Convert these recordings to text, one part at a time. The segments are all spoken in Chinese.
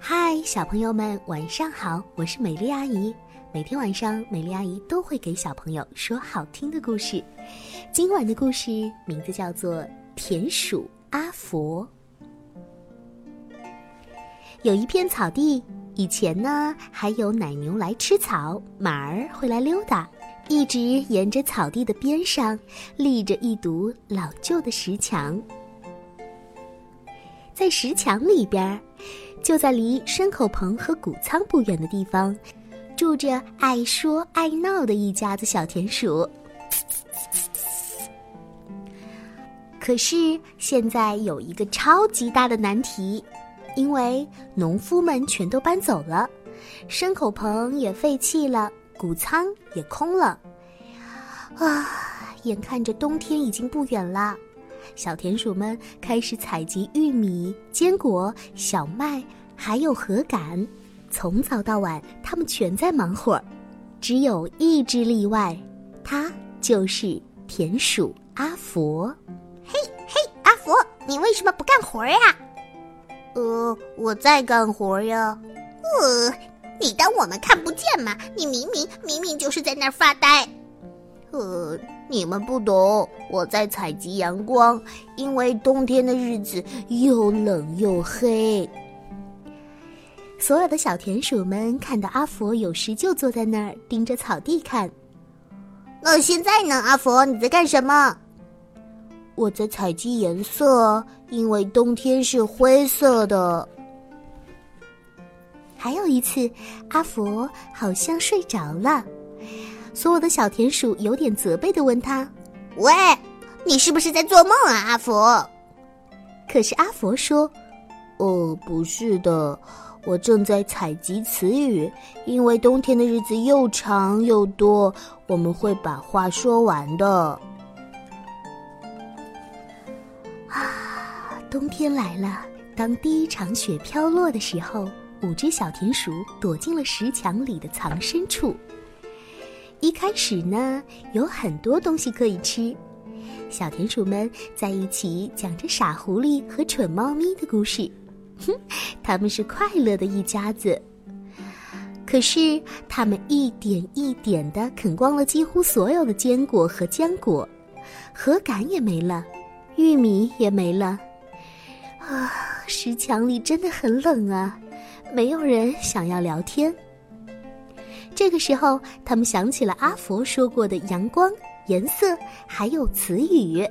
嗨，小朋友们，晚上好！我是美丽阿姨。每天晚上，美丽阿姨都会给小朋友说好听的故事。今晚的故事名字叫做《田鼠阿佛》。有一片草地，以前呢还有奶牛来吃草，马儿会来溜达。一直沿着草地的边上，立着一堵老旧的石墙。在石墙里边儿，就在离牲口棚和谷仓不远的地方，住着爱说爱闹的一家子小田鼠。可是现在有一个超级大的难题，因为农夫们全都搬走了，牲口棚也废弃了。谷仓也空了，啊！眼看着冬天已经不远了，小田鼠们开始采集玉米、坚果、小麦，还有禾杆。从早到晚，它们全在忙活儿。只有一只例外，它就是田鼠阿佛。嘿嘿，阿佛，你为什么不干活呀？呃，我在干活呀。呃。你当我们看不见吗？你明明明明就是在那儿发呆。呃，你们不懂，我在采集阳光，因为冬天的日子又冷又黑。所有的小田鼠们看到阿佛有时就坐在那儿盯着草地看。那现在呢？阿佛，你在干什么？我在采集颜色，因为冬天是灰色的。还有一次，阿佛好像睡着了，所有的小田鼠有点责备的问他：“喂，你是不是在做梦啊，阿佛？”可是阿佛说：“哦，不是的，我正在采集词语，因为冬天的日子又长又多，我们会把话说完的。”啊，冬天来了，当第一场雪飘落的时候。五只小田鼠躲进了石墙里的藏身处。一开始呢，有很多东西可以吃，小田鼠们在一起讲着傻狐狸和蠢猫咪的故事，哼，他们是快乐的一家子。可是，他们一点一点的啃光了几乎所有的坚果和浆果，禾杆也没了，玉米也没了。啊，石墙里真的很冷啊！没有人想要聊天。这个时候，他们想起了阿佛说过的阳光、颜色，还有词语。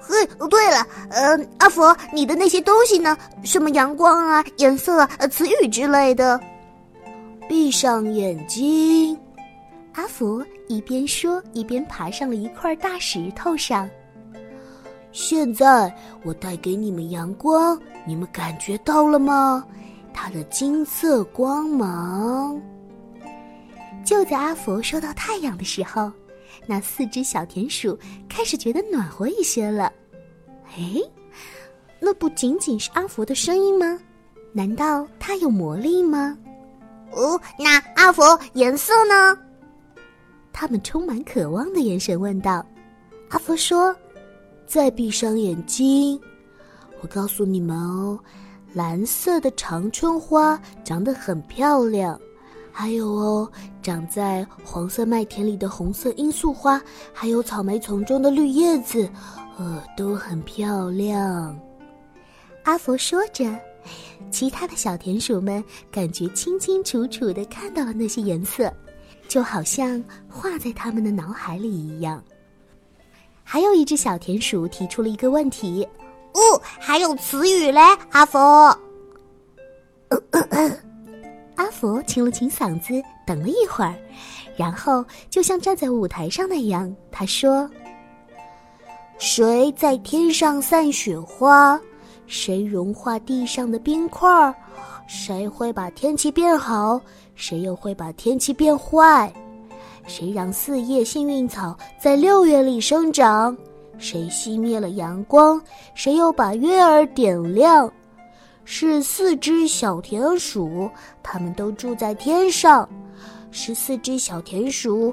嘿，对了，呃，阿佛，你的那些东西呢？什么阳光啊、颜色、呃、词语之类的？闭上眼睛，阿佛一边说，一边爬上了一块大石头上。现在，我带给你们阳光，你们感觉到了吗？它的金色光芒。就在阿福说到太阳的时候，那四只小田鼠开始觉得暖和一些了。哎，那不仅仅是阿福的声音吗？难道它有魔力吗？哦，那阿福颜色呢？他们充满渴望的眼神问道。阿福说：“再闭上眼睛，我告诉你们哦。”蓝色的长春花长得很漂亮，还有哦，长在黄色麦田里的红色罂粟花，还有草莓丛中的绿叶子，呃，都很漂亮。阿佛说着，其他的小田鼠们感觉清清楚楚的看到了那些颜色，就好像画在他们的脑海里一样。还有一只小田鼠提出了一个问题。哦，还有词语嘞，阿佛。阿 佛清了清嗓子，等了一会儿，然后就像站在舞台上那样，他说：“谁在天上散雪花？谁融化地上的冰块？谁会把天气变好？谁又会把天气变坏？谁让四叶幸运草在六月里生长？”谁熄灭了阳光？谁又把月儿点亮？是四只小田鼠，它们都住在天上。十四只小田鼠，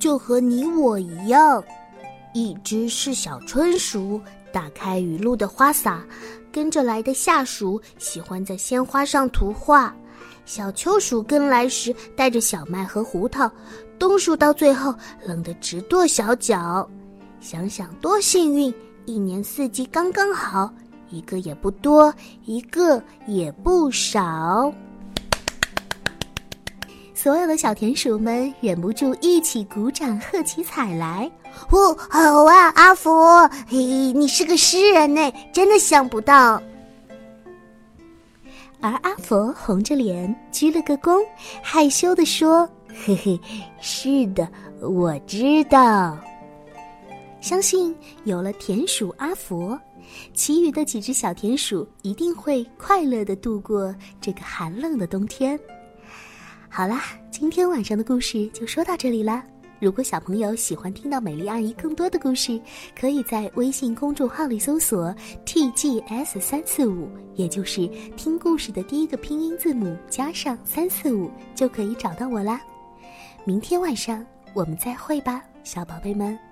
就和你我一样。一只是小春鼠，打开雨露的花洒，跟着来的夏鼠喜欢在鲜花上涂画，小秋鼠跟来时带着小麦和胡桃，冬鼠到最后冷得直跺小脚。想想多幸运，一年四季刚刚好，一个也不多，一个也不少。所有的小田鼠们忍不住一起鼓掌，喝起彩来。哦，好啊，阿佛，嘿，你是个诗人呢，真的想不到。而阿佛红着脸鞠了个躬，害羞的说：“嘿嘿，是的，我知道。相信有了田鼠阿佛，其余的几只小田鼠一定会快乐的度过这个寒冷的冬天。”好啦，今天晚上的故事就说到这里啦。如果小朋友喜欢听到美丽阿姨更多的故事，可以在微信公众号里搜索 “tgs 三四五”，也就是听故事的第一个拼音字母加上三四五，就可以找到我啦。明天晚上我们再会吧，小宝贝们。